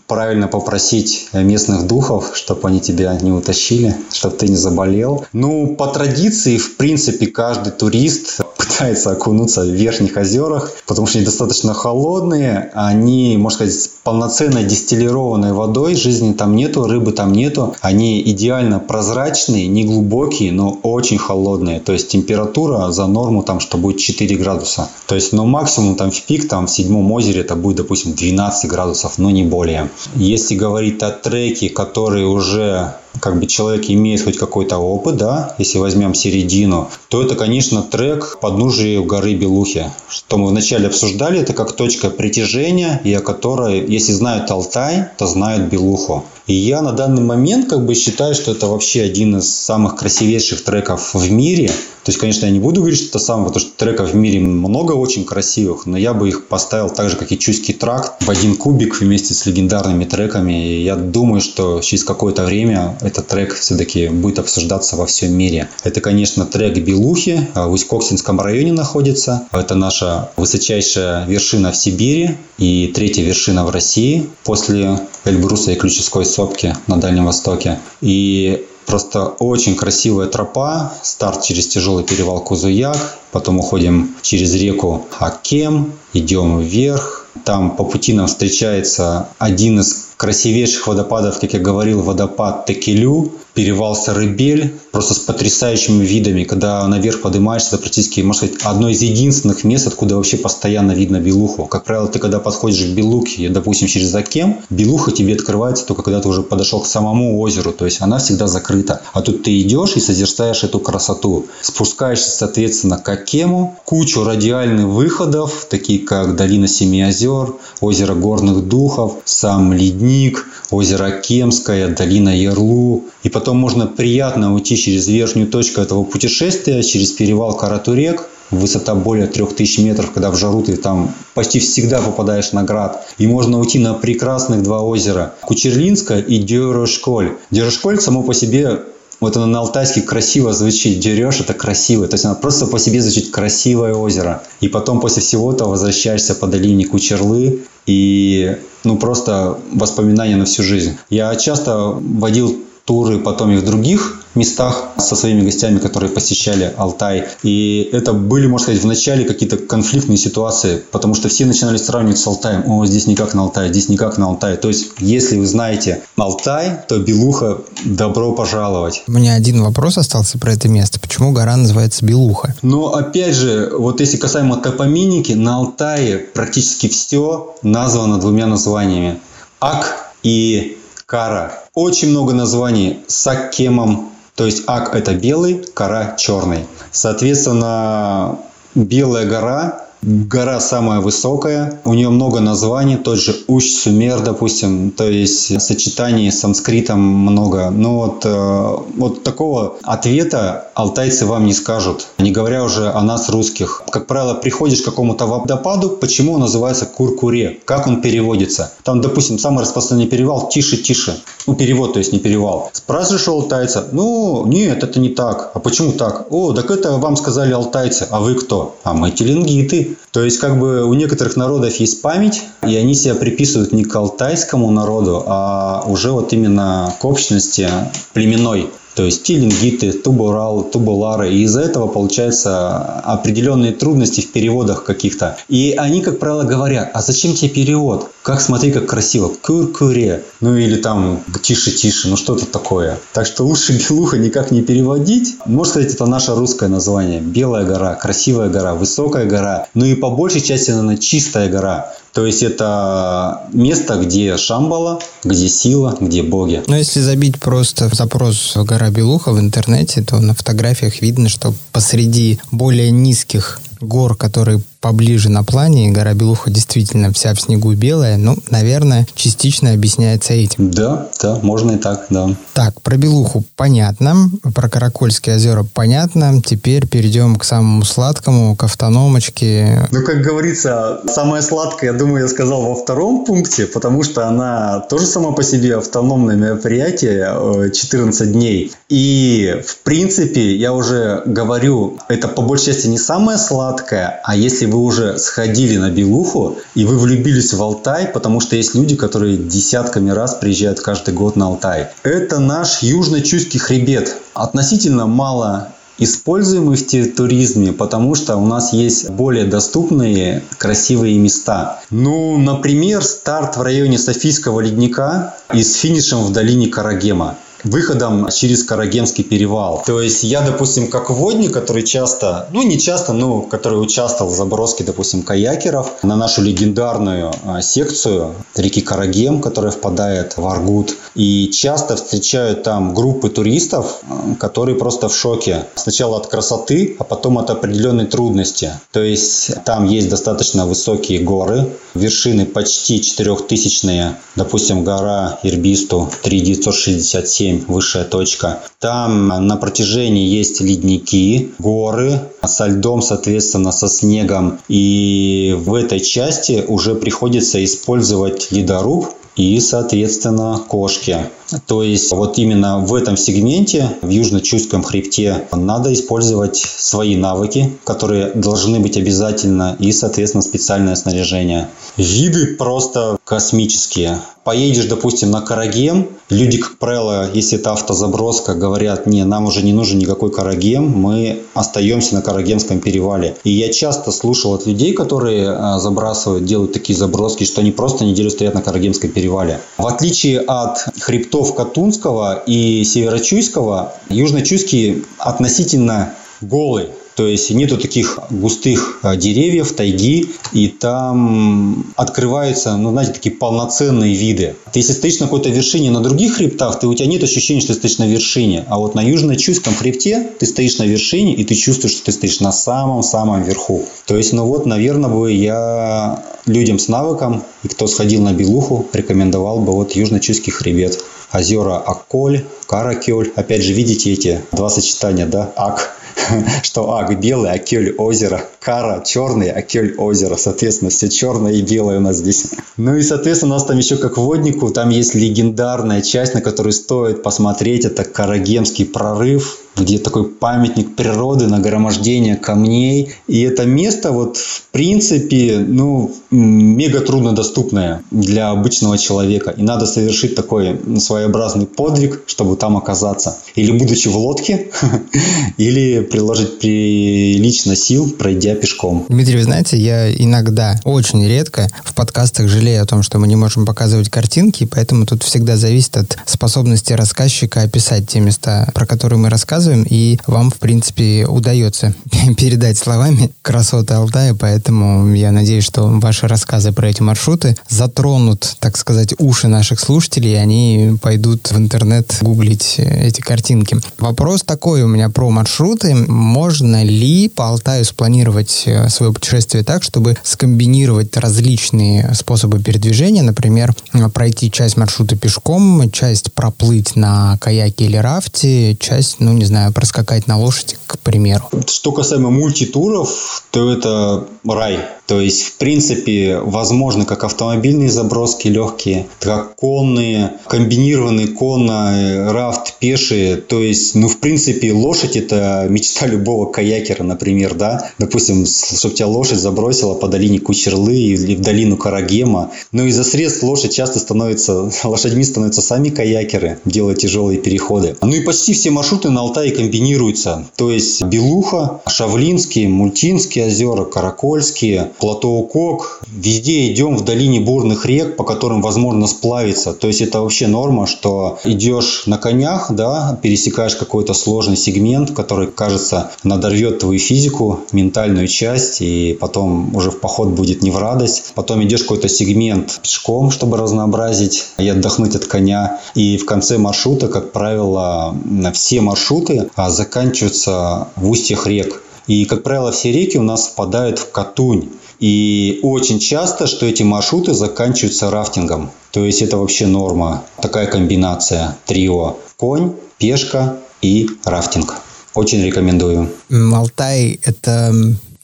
[SPEAKER 1] Правильно попросить местных духов, чтобы они тебя не утащили, чтобы ты не заболел. Ну, по традиции, в принципе, каждый турист пытается окунуться в верхних озерах, потому что они достаточно холодные. Они, можно сказать, полноценной дистиллированной водой. Жизни там нету, рыбы там нету. Они идеально прозрачные, не глубокие, но очень холодные. То есть температура за норму там, что будет 4 градуса. То есть, ну, максимум там в пик, там в седьмом озере это будет, допустим, 12 градусов, но не более. Если говорить о треке, который уже как бы человек имеет хоть какой-то опыт, да, если возьмем середину, то это, конечно, трек подножия горы Белухи. Что мы вначале обсуждали, это как точка притяжения, и о которой, если знают Алтай, то знают Белуху. И я на данный момент как бы считаю, что это вообще один из самых красивейших треков в мире. То есть, конечно, я не буду говорить, что это самое, потому что треков в мире много очень красивых, но я бы их поставил так же, как и Чуйский тракт, в один кубик вместе с легендарными треками. И я думаю, что через какое-то время этот трек все-таки будет обсуждаться во всем мире. Это, конечно, трек Белухи, а, в Усть-Коксинском районе находится. Это наша высочайшая вершина в Сибири и третья вершина в России после Эльбруса и Ключевской сопки на Дальнем Востоке. И Просто очень красивая тропа. Старт через тяжелый перевал Кузуяк. Потом уходим через реку Акем. Идем вверх. Там по пути нам встречается один из красивейших водопадов, как я говорил, водопад Текелю. Перевал Сарыбель, просто с потрясающими видами. Когда наверх поднимаешься, это практически, можно сказать, одно из единственных мест, откуда вообще постоянно видно Белуху. Как правило, ты когда подходишь к Белухе, допустим, через Акем, Белуха тебе открывается только когда ты уже подошел к самому озеру, то есть она всегда закрыта. А тут ты идешь и созерцаешь эту красоту. Спускаешься, соответственно, к Акему, кучу радиальных выходов, такие как долина Семи озер, озеро Горных Духов, сам Ледник, озеро Кемское, долина Ярлу. И потом можно приятно уйти через верхнюю точку этого путешествия, через перевал Каратурек, высота более 3000 метров, когда в жару ты там почти всегда попадаешь на град. И можно уйти на прекрасных два озера. Кучерлинское и Дюрошколь. Дюрошколь само по себе вот оно на алтайский красиво звучит. Дерешь это красиво. То есть оно просто по себе звучит красивое озеро. И потом после всего этого возвращаешься по долине Кучерлы. И ну просто воспоминания на всю жизнь. Я часто водил туры потом и в других местах со своими гостями, которые посещали Алтай. И это были, можно сказать, в начале какие-то конфликтные ситуации, потому что все начинали сравнивать с Алтаем. О, здесь никак на Алтай, здесь никак на Алтай. То есть, если вы знаете Алтай, то Белуха, добро пожаловать.
[SPEAKER 3] У меня один вопрос остался про это место. Почему гора называется Белуха?
[SPEAKER 1] Но, опять же, вот если касаемо топоминики, на Алтае практически все названо двумя названиями. Ак и Кара. Очень много названий с Аккемом, то есть ак это белый, кора черный. Соответственно, белая гора Гора самая высокая, у нее много названий, тот же Уч-Сумер, допустим, то есть сочетаний с санскритом много. Но вот, э, вот такого ответа алтайцы вам не скажут, не говоря уже о нас, русских. Как правило, приходишь к какому-то водопаду, почему он называется Куркуре, как он переводится. Там, допустим, самый распространенный перевал «тише-тише». Ну, перевод, то есть не перевал. Спрашиваешь у алтайца, ну, нет, это не так. А почему так? О, так это вам сказали алтайцы, а вы кто? А мы теленгиты. То есть, как бы у некоторых народов есть память, и они себя приписывают не к алтайскому народу, а уже вот именно к общности племенной то есть тилингиты, тубурал, тубулары. И из-за этого получаются определенные трудности в переводах каких-то. И они, как правило, говорят, а зачем тебе перевод? Как смотри, как красиво. Кур-куре. Ну или там тише-тише, ну что-то такое. Так что лучше белуха никак не переводить. Можно сказать, это наше русское название. Белая гора, красивая гора, высокая гора. Ну и по большей части, она чистая гора. То есть это место, где Шамбала, где сила, где боги.
[SPEAKER 3] Но если забить просто запрос гора Белуха в интернете, то на фотографиях видно, что посреди более низких гор, которые поближе на плане, гора Белуха действительно вся в снегу белая, ну, наверное, частично объясняется этим.
[SPEAKER 1] Да, да, можно и так, да.
[SPEAKER 3] Так, про Белуху понятно, про Каракольские озера понятно, теперь перейдем к самому сладкому, к автономочке.
[SPEAKER 1] Ну, как говорится, самое сладкое, я думаю, я сказал во втором пункте, потому что она тоже сама по себе автономное мероприятие, 14 э, дней. И, в принципе, я уже говорю, это по большей части не самое сладкое, а если вы уже сходили на Белуху и вы влюбились в Алтай, потому что есть люди, которые десятками раз приезжают каждый год на Алтай. Это наш южно-чуйский хребет. Относительно мало используемый в туризме, потому что у нас есть более доступные красивые места. Ну, например, старт в районе Софийского ледника и с финишем в долине Карагема выходом через Карагемский перевал. То есть я, допустим, как водник, который часто, ну не часто, но который участвовал в заброске, допустим, каякеров на нашу легендарную а, секцию реки Карагем, которая впадает в Аргут. И часто встречают там группы туристов, а, которые просто в шоке. Сначала от красоты, а потом от определенной трудности. То есть там есть достаточно высокие горы, вершины почти 4000-е, допустим, гора Ирбисту 3967 7 высшая точка. Там на протяжении есть ледники, горы со льдом, соответственно, со снегом. И в этой части уже приходится использовать ледоруб и, соответственно, кошки. То есть вот именно в этом сегменте, в Южно-Чуйском хребте, надо использовать свои навыки, которые должны быть обязательно, и, соответственно, специальное снаряжение. Виды просто космические. Поедешь, допустим, на Карагем, люди, как правило, если это автозаброска, говорят, не, нам уже не нужен никакой Карагем, мы остаемся на Карагемском перевале. И я часто слушал от людей, которые а, забрасывают, делают такие заброски, что они просто неделю стоят на Карагемском перевале. В отличие от хребтов лесов Катунского и Северочуйского Южно-Чуйский относительно голый. То есть нету таких густых а, деревьев, тайги, и там открываются, ну, знаете, такие полноценные виды. Ты если стоишь на какой-то вершине на других хребтах, ты, у тебя нет ощущения, что ты стоишь на вершине. А вот на Южно-Чуйском хребте ты стоишь на вершине, и ты чувствуешь, что ты стоишь на самом-самом верху. То есть, ну вот, наверное, бы я людям с навыком, и кто сходил на Белуху, рекомендовал бы вот Южно-Чуйский хребет. Озера Акколь, Каракёль. Опять же, видите эти два сочетания, да? Ак (laughs) что Ак белый, а Кёль озеро, Кара черный, а Кёль озеро. Соответственно, все черное и белое у нас здесь. Ну и, соответственно, у нас там еще как воднику, там есть легендарная часть, на которую стоит посмотреть. Это Карагемский прорыв где такой памятник природы, нагромождение камней. И это место вот в принципе, ну, мега труднодоступное для обычного человека. И надо совершить такой своеобразный подвиг, чтобы там оказаться. Или будучи в лодке, (laughs) или приложить прилично сил, пройдя пешком.
[SPEAKER 3] Дмитрий, вы знаете, я иногда, очень редко в подкастах жалею о том, что мы не можем показывать картинки, поэтому тут всегда зависит от способности рассказчика описать те места, про которые мы рассказываем, рассказываем, и вам, в принципе, удается (laughs) передать словами красоты Алтая, поэтому я надеюсь, что ваши рассказы про эти маршруты затронут, так сказать, уши наших слушателей, и они пойдут в интернет гуглить эти картинки. Вопрос такой у меня про маршруты. Можно ли по Алтаю спланировать э, свое путешествие так, чтобы скомбинировать различные способы передвижения, например, пройти часть маршрута пешком, часть проплыть на каяке или рафте, часть, ну, не знаю, проскакать на лошади, к примеру.
[SPEAKER 1] Что касаемо мультитуров, то это рай. То есть, в принципе, возможно как автомобильные заброски легкие, как конные, комбинированные конно, рафт, пешие. То есть, ну, в принципе, лошадь – это мечта любого каякера, например, да. Допустим, чтобы тебя лошадь забросила по долине Кучерлы или в долину Карагема. Но из-за средств лошадь часто становится, (laughs) лошадьми становятся сами каякеры, делая тяжелые переходы. Ну и почти все маршруты на Алтае комбинируются. То есть, Белуха, Шавлинские, Мультинские озера, Каракольские, плато Кок. Везде идем в долине бурных рек, по которым возможно сплавиться. То есть это вообще норма, что идешь на конях, да, пересекаешь какой-то сложный сегмент, который, кажется, надорвет твою физику, ментальную часть, и потом уже в поход будет не в радость. Потом идешь какой-то сегмент пешком, чтобы разнообразить и отдохнуть от коня. И в конце маршрута, как правило, все маршруты а, заканчиваются в устьях рек. И, как правило, все реки у нас впадают в Катунь. И очень часто, что эти маршруты заканчиваются рафтингом. То есть это вообще норма. Такая комбинация. Трио. Конь, пешка и рафтинг. Очень рекомендую.
[SPEAKER 3] Алтай – это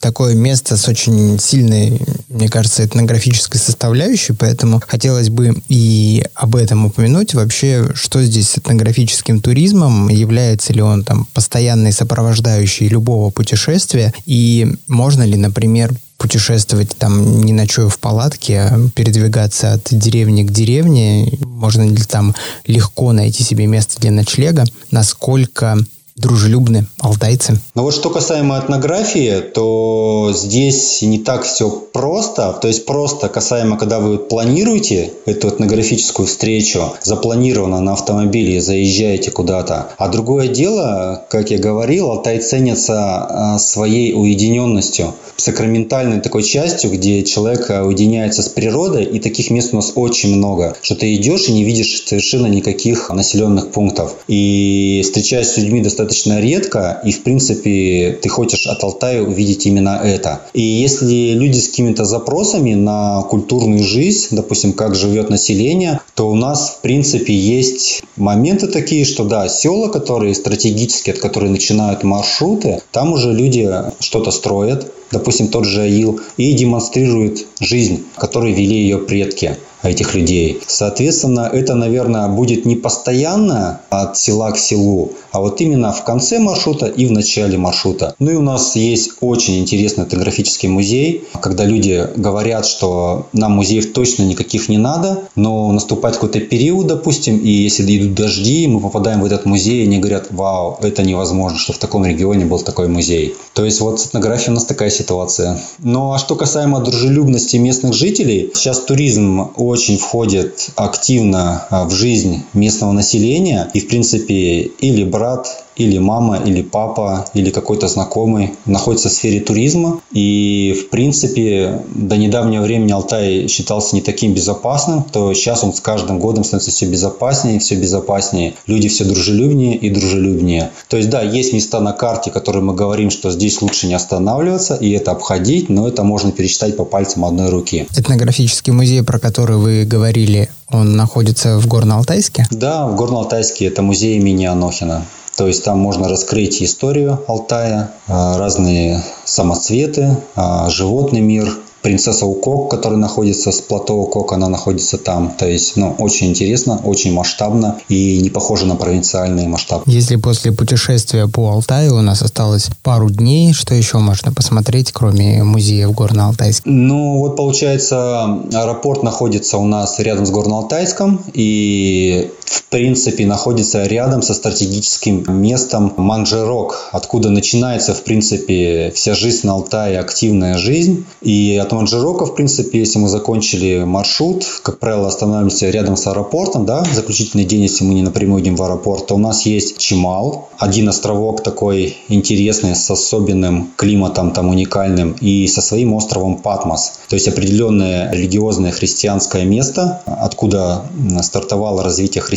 [SPEAKER 3] такое место с очень сильной, мне кажется, этнографической составляющей, поэтому хотелось бы и об этом упомянуть. Вообще, что здесь с этнографическим туризмом? Является ли он там постоянной сопровождающей любого путешествия? И можно ли, например, путешествовать там не ночуя в палатке, а передвигаться от деревни к деревне? Можно ли там легко найти себе место для ночлега? Насколько дружелюбны алтайцы.
[SPEAKER 1] Но вот что касаемо этнографии, то здесь не так все просто. То есть просто касаемо, когда вы планируете эту этнографическую встречу, запланировано на автомобиле, заезжаете куда-то. А другое дело, как я говорил, Алтай ценится а, своей уединенностью, сакраментальной такой частью, где человек уединяется с природой, и таких мест у нас очень много, что ты идешь и не видишь совершенно никаких населенных пунктов. И встречаясь с людьми достаточно достаточно редко, и в принципе ты хочешь от Алтая увидеть именно это. И если люди с какими-то запросами на культурную жизнь, допустим, как живет население, то у нас в принципе есть моменты такие, что да, села, которые стратегические, от которых начинают маршруты, там уже люди что-то строят, допустим, тот же Аил, и демонстрируют жизнь, которой вели ее предки этих людей. Соответственно, это, наверное, будет не постоянно от села к селу, а вот именно в конце маршрута и в начале маршрута. Ну и у нас есть очень интересный этнографический музей, когда люди говорят, что нам музеев точно никаких не надо, но наступает какой-то период, допустим, и если идут дожди, мы попадаем в этот музей, и они говорят, вау, это невозможно, что в таком регионе был такой музей. То есть вот с этнографией у нас такая ситуация. Ну а что касаемо дружелюбности местных жителей, сейчас туризм очень входит активно а, в жизнь местного населения, и в принципе или contrato. Или мама, или папа, или какой-то знакомый находится в сфере туризма. И, в принципе, до недавнего времени Алтай считался не таким безопасным, то сейчас он с каждым годом становится все безопаснее, все безопаснее. Люди все дружелюбнее и дружелюбнее. То есть, да, есть места на карте, которые мы говорим, что здесь лучше не останавливаться и это обходить, но это можно пересчитать по пальцам одной руки.
[SPEAKER 3] Этнографический музей, про который вы говорили, он находится в Горно-Алтайске?
[SPEAKER 1] Да, в Горно-Алтайске это музей имени Анохина. То есть там можно раскрыть историю Алтая, а, разные самоцветы, а, животный мир, принцесса Укок, которая находится с плато Укок, она находится там. То есть, ну, очень интересно, очень масштабно и не похоже на провинциальный масштаб.
[SPEAKER 3] Если после путешествия по Алтаю у нас осталось пару дней, что еще можно посмотреть, кроме музея в Горно-Алтайске?
[SPEAKER 1] Ну, вот получается, аэропорт находится у нас рядом с Горно-Алтайском, и в принципе находится рядом со стратегическим местом Манжерок, откуда начинается в принципе вся жизнь на Алтае, активная жизнь. И от Манжерока, в принципе, если мы закончили маршрут, как правило, останавливаемся рядом с аэропортом, да, заключительный день, если мы не напрямую идем в аэропорт, то у нас есть Чимал, один островок такой интересный, с особенным климатом, там уникальным, и со своим островом Патмос. То есть определенное религиозное христианское место, откуда стартовало развитие христианства,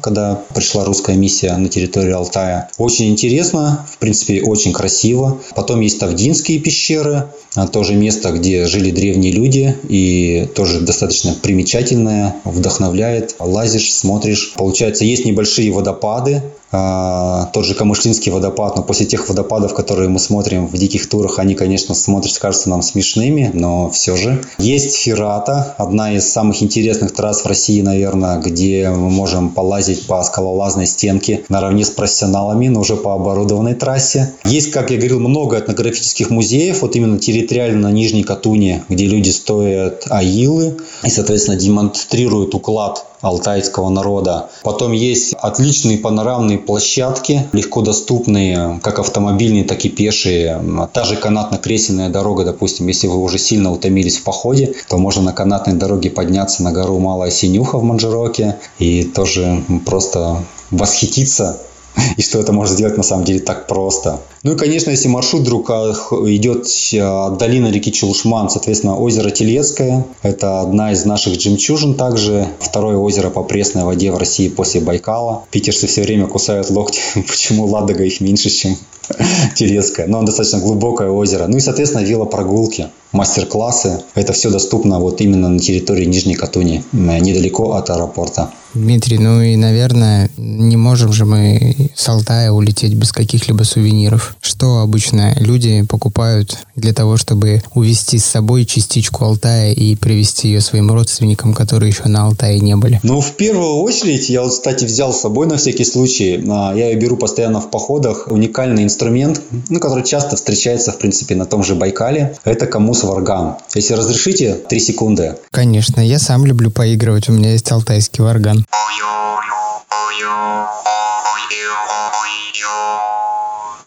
[SPEAKER 1] когда пришла русская миссия на территорию Алтая. Очень интересно, в принципе, очень красиво. Потом есть Тавдинские пещеры, а, тоже место, где жили древние люди, и тоже достаточно примечательное, вдохновляет. Лазишь, смотришь. Получается, есть небольшие водопады, тот же Камышлинский водопад, но после тех водопадов, которые мы смотрим в диких турах, они, конечно, смотрятся, кажутся нам смешными, но все же. Есть Ферата, одна из самых интересных трасс в России, наверное, где мы можем полазить по скалолазной стенке наравне с профессионалами, но уже по оборудованной трассе. Есть, как я говорил, много этнографических музеев, вот именно территориально на Нижней Катуне, где люди стоят аилы и, соответственно, демонстрируют уклад алтайского народа. Потом есть отличные панорамные площадки, легко доступные, как автомобильные, так и пешие. Та же канатно-кресельная дорога, допустим, если вы уже сильно утомились в походе, то можно на канатной дороге подняться на гору Малая Синюха в Манжероке и тоже просто восхититься (laughs) и что это можно сделать на самом деле так просто. Ну и, конечно, если маршрут вдруг а, идет от долины реки Чулушман, соответственно, озеро Телецкое, это одна из наших жемчужин также, второе озеро по пресной воде в России после Байкала. Питерцы все время кусают локти, (laughs) почему Ладога их меньше, чем (laughs) Телецкое. Но достаточно глубокое озеро. Ну и, соответственно, велопрогулки, мастер-классы. Это все доступно вот именно на территории Нижней Катуни, недалеко от аэропорта.
[SPEAKER 3] Дмитрий, ну и, наверное, не можем же мы с Алтая улететь без каких-либо сувениров. Что обычно люди покупают для того, чтобы увезти с собой частичку Алтая и привезти ее своим родственникам, которые еще на Алтае не были?
[SPEAKER 1] Ну, в первую очередь, я вот, кстати, взял с собой на всякий случай. А, я ее беру постоянно в походах. Уникальный инструмент, ну, который часто встречается, в принципе, на том же Байкале. Это камус варган. Если разрешите, три секунды.
[SPEAKER 3] Конечно, я сам люблю поигрывать. У меня есть алтайский варган.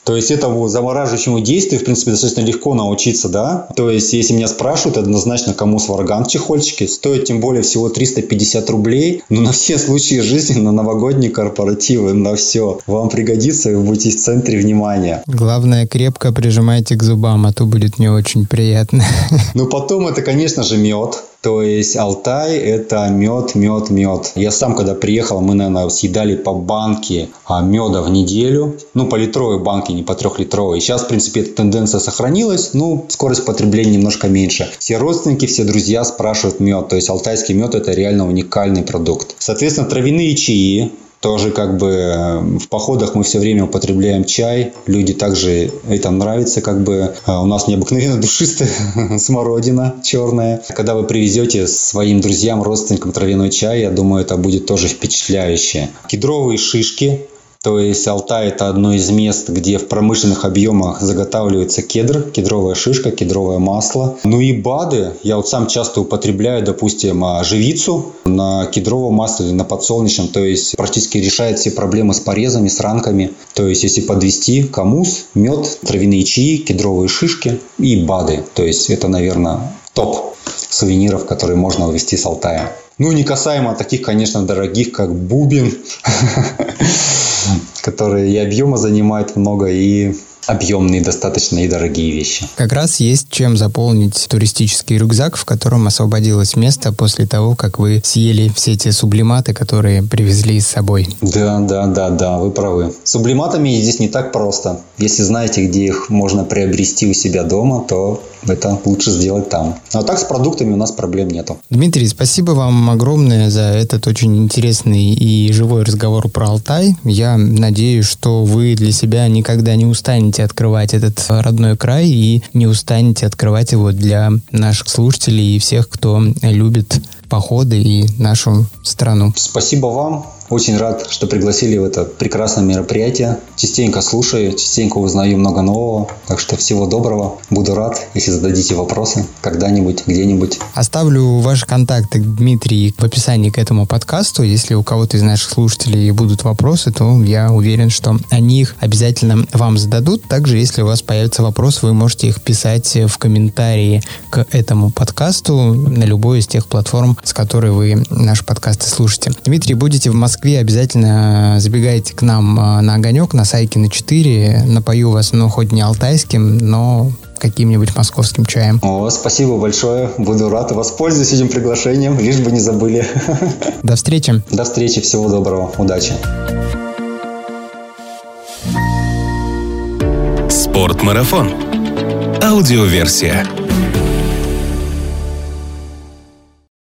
[SPEAKER 1] То есть этому замораживающему действию, в принципе, достаточно легко научиться, да. То есть, если меня спрашивают, однозначно кому сварган в чехольчике. Стоит тем более всего 350 рублей. Но на все случаи жизни, на новогодние корпоративы, на все. Вам пригодится, и вы будете в центре внимания.
[SPEAKER 3] Главное, крепко прижимайте к зубам, а то будет не очень приятно.
[SPEAKER 1] Ну, потом это, конечно же, мед. То есть Алтай – это мед, мед, мед. Я сам, когда приехал, мы, наверное, съедали по банке а, меда в неделю. Ну, по литровой банке, не по трехлитровой. Сейчас, в принципе, эта тенденция сохранилась. Ну, скорость потребления немножко меньше. Все родственники, все друзья спрашивают мед. То есть алтайский мед – это реально уникальный продукт. Соответственно, травяные чаи тоже как бы э, в походах мы все время употребляем чай. Люди также это нравится, как бы э, у нас необыкновенно (laughs) душистая (laughs) смородина черная. Когда вы привезете своим друзьям, родственникам травяной чай, я думаю, это будет тоже впечатляюще. Кедровые шишки То есть Алтай – это одно из мест, где в промышленных объемах заготавливается кедр, кедровая шишка, кедровое масло. Ну и БАДы. Я вот сам часто употребляю, допустим, а, живицу на кедровом масле или на подсолнечном. То есть практически решает все проблемы с порезами, с ранками. То есть если подвести камус, мед, травяные чаи, кедровые шишки и БАДы. То есть это, наверное, топ сувениров, которые можно увезти с Алтая. Ну, не касаемо таких, конечно, дорогих, как бубен, (laughs) (clears throat) которые и объема занимают много, и объемные достаточно и дорогие вещи.
[SPEAKER 3] Как раз есть чем заполнить туристический рюкзак, в котором освободилось место после того, как вы съели все эти сублиматы, которые привезли с собой.
[SPEAKER 1] Да, да, да, да, вы правы. С сублиматами здесь не так просто. Если знаете, где их можно приобрести у себя дома, то это лучше сделать там. А так с продуктами у нас проблем нету.
[SPEAKER 3] Дмитрий, спасибо вам огромное за этот очень интересный и живой разговор про Алтай. Я надеюсь, что вы для себя никогда не устанете открывать этот родной край и не устанете открывать его для наших слушателей и всех, кто любит походы и нашу страну.
[SPEAKER 1] Спасибо вам. Очень рад, что пригласили в это прекрасное мероприятие. Частенько слушаю, частенько узнаю много нового. Так что всего доброго. Буду рад, если зададите вопросы когда-нибудь, где-нибудь.
[SPEAKER 3] Оставлю ваши контакты, Дмитрий, в описании к этому подкасту. Если у кого-то из наших слушателей будут вопросы, то я уверен, что они их обязательно вам зададут. Также, если у вас появится вопрос, вы можете их писать в комментарии к этому подкасту на любой из тех платформ, с которой вы наш подкаст слушаете. Дмитрий, будете в Москве Москве, обязательно забегайте к нам а, на огонек, на Сайкина 4. Напою вас, ну, хоть не алтайским, но каким-нибудь московским чаем.
[SPEAKER 1] О, спасибо большое. Буду рад. Воспользуюсь этим приглашением, лишь бы не забыли.
[SPEAKER 3] До встречи.
[SPEAKER 1] До встречи. Всего доброго. Удачи.
[SPEAKER 2] Спортмарафон. Аудиоверсия.